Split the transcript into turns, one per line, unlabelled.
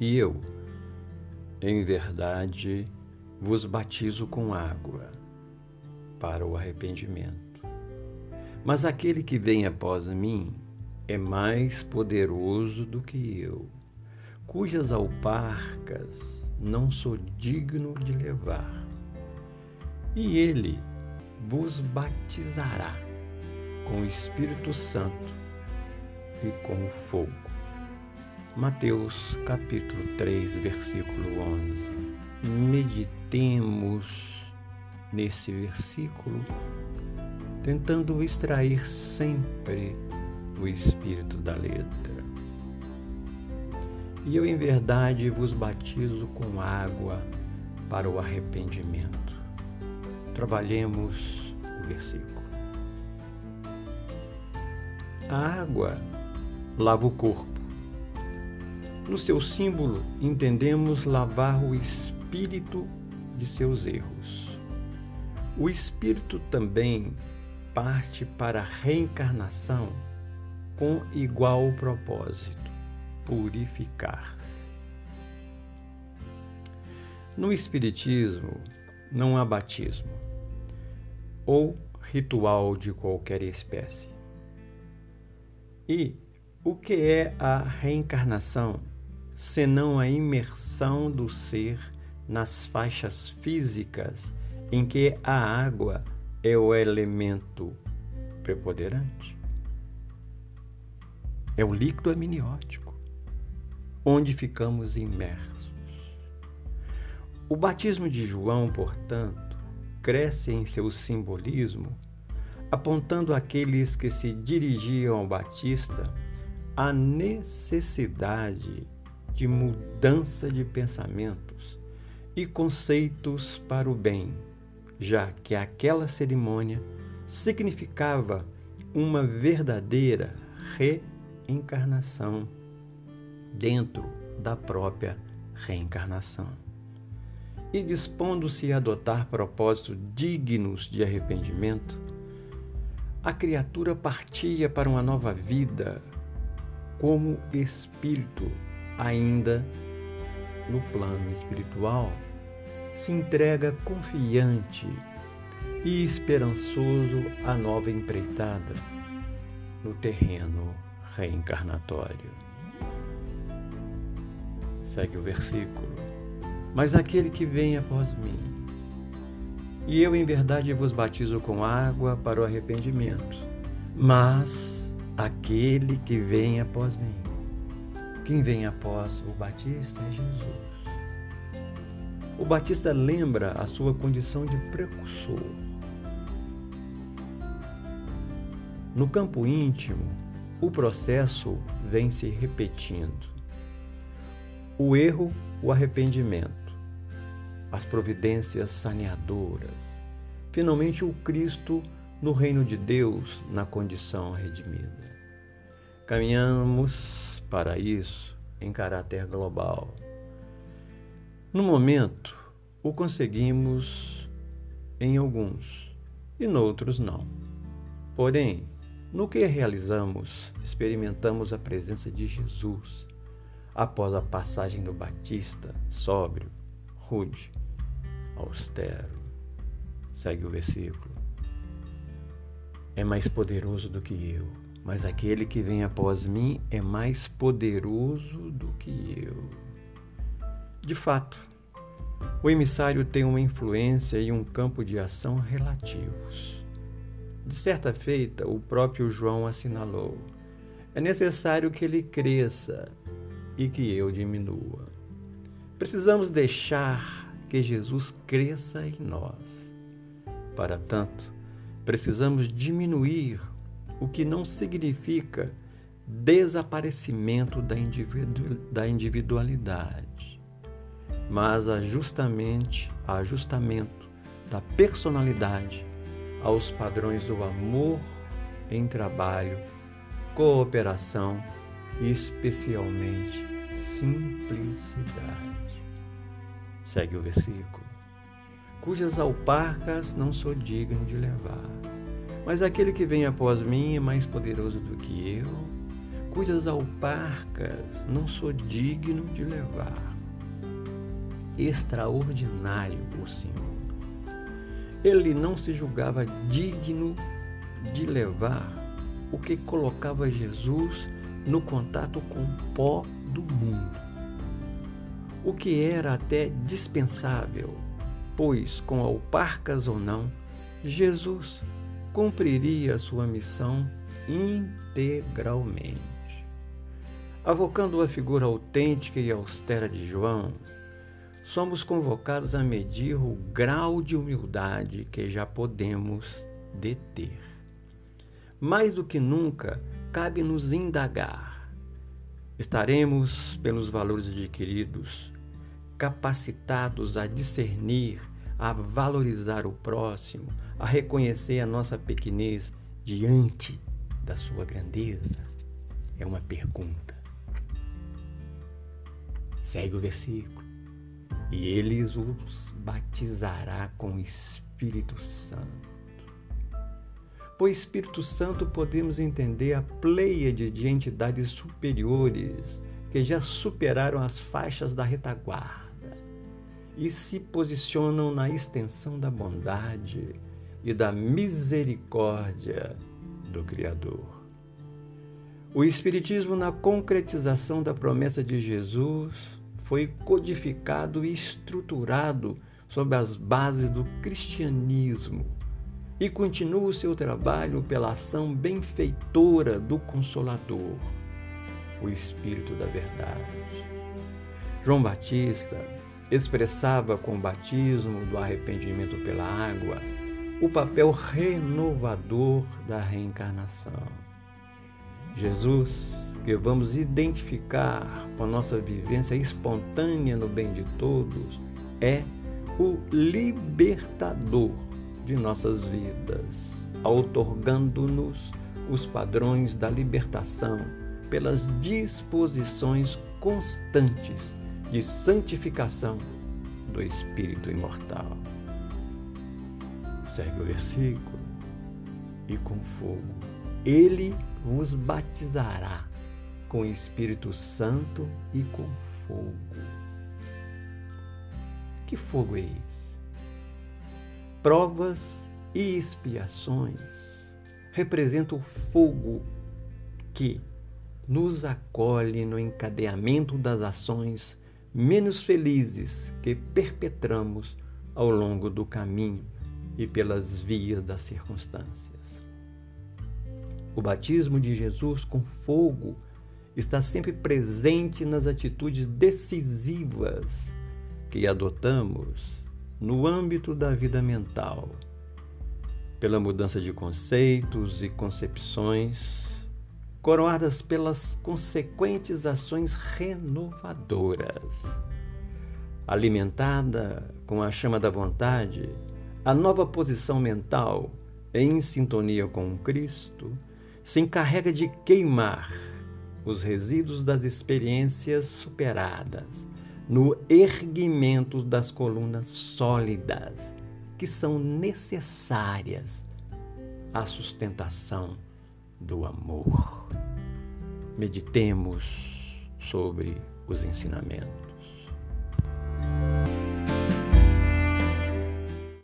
E eu, em verdade, vos batizo com água para o arrependimento. Mas aquele que vem após mim é mais poderoso do que eu, cujas alparcas não sou digno de levar. E ele vos batizará com o Espírito Santo e com o fogo. Mateus capítulo 3, versículo 11. Meditemos nesse versículo, tentando extrair sempre o espírito da letra. E eu, em verdade, vos batizo com água para o arrependimento. Trabalhemos o versículo. A água lava o corpo. No seu símbolo, entendemos lavar o espírito de seus erros. O espírito também parte para a reencarnação com igual propósito: purificar-se. No Espiritismo, não há batismo ou ritual de qualquer espécie. E o que é a reencarnação senão a imersão do ser nas faixas físicas em que a água é o elemento preponderante? É o líquido amniótico, onde ficamos imersos. O batismo de João, portanto, cresce em seu simbolismo, apontando àqueles que se dirigiam ao Batista a necessidade de mudança de pensamentos e conceitos para o bem, já que aquela cerimônia significava uma verdadeira reencarnação dentro da própria reencarnação. E dispondo-se a adotar propósitos dignos de arrependimento, a criatura partia para uma nova vida como espírito, ainda no plano espiritual, se entrega confiante e esperançoso à nova empreitada no terreno reencarnatório. Segue o versículo. Mas aquele que vem após mim, e eu em verdade vos batizo com água para o arrependimento, mas aquele que vem após mim, quem vem após o Batista é Jesus. O Batista lembra a sua condição de precursor. No campo íntimo, o processo vem se repetindo. O erro, o arrependimento, as providências saneadoras, finalmente o Cristo no reino de Deus na condição redimida. Caminhamos para isso em caráter global. No momento, o conseguimos em alguns e noutros não. Porém, no que realizamos, experimentamos a presença de Jesus após a passagem do Batista, sóbrio, rude, austero. Segue o versículo. É mais poderoso do que eu, mas aquele que vem após mim é mais poderoso do que eu. De fato, o emissário tem uma influência e um campo de ação relativos. De certa feita, o próprio João assinalou: é necessário que ele cresça e que eu diminua. Precisamos deixar que Jesus cresça em nós. Para tanto, precisamos diminuir o que não significa desaparecimento da, individu da individualidade, mas ajustamente, ajustamento da personalidade aos padrões do amor em trabalho, cooperação e especialmente simplicidade. Segue o versículo. Cujas alparcas não sou digno de levar, mas aquele que vem após mim é mais poderoso do que eu, cujas alparcas não sou digno de levar. Extraordinário o Senhor. Ele não se julgava digno de levar o que colocava Jesus no contato com o pó do mundo. O que era até dispensável, pois, com alparcas ou não, Jesus cumpriria sua missão integralmente. Avocando a figura autêntica e austera de João, somos convocados a medir o grau de humildade que já podemos deter. Mais do que nunca, cabe nos indagar. Estaremos, pelos valores adquiridos, capacitados a discernir, a valorizar o próximo, a reconhecer a nossa pequenez diante da sua grandeza? É uma pergunta. Segue o versículo. E ele os batizará com o Espírito Santo. Por Espírito Santo podemos entender a pleiade de entidades superiores que já superaram as faixas da retaguarda e se posicionam na extensão da bondade e da misericórdia do Criador. O Espiritismo, na concretização da promessa de Jesus, foi codificado e estruturado sob as bases do cristianismo e continua o seu trabalho pela ação benfeitora do Consolador, o Espírito da Verdade. João Batista expressava com o batismo do arrependimento pela água o papel renovador da reencarnação. Jesus, que vamos identificar com a nossa vivência espontânea no bem de todos, é o libertador de nossas vidas, outorgando-nos os padrões da libertação pelas disposições constantes de santificação do espírito imortal. Segue o versículo. E com fogo ele vos batizará com Espírito Santo e com fogo. Que fogo é esse? Provas e expiações representam o fogo que nos acolhe no encadeamento das ações menos felizes que perpetramos ao longo do caminho e pelas vias das circunstâncias. O batismo de Jesus com fogo está sempre presente nas atitudes decisivas que adotamos no âmbito da vida mental, pela mudança de conceitos e concepções, coroadas pelas consequentes ações renovadoras. Alimentada com a chama da vontade, a nova posição mental, em sintonia com Cristo, se encarrega de queimar os resíduos das experiências superadas no erguimento das colunas sólidas que são necessárias à sustentação do amor. Meditemos sobre os ensinamentos.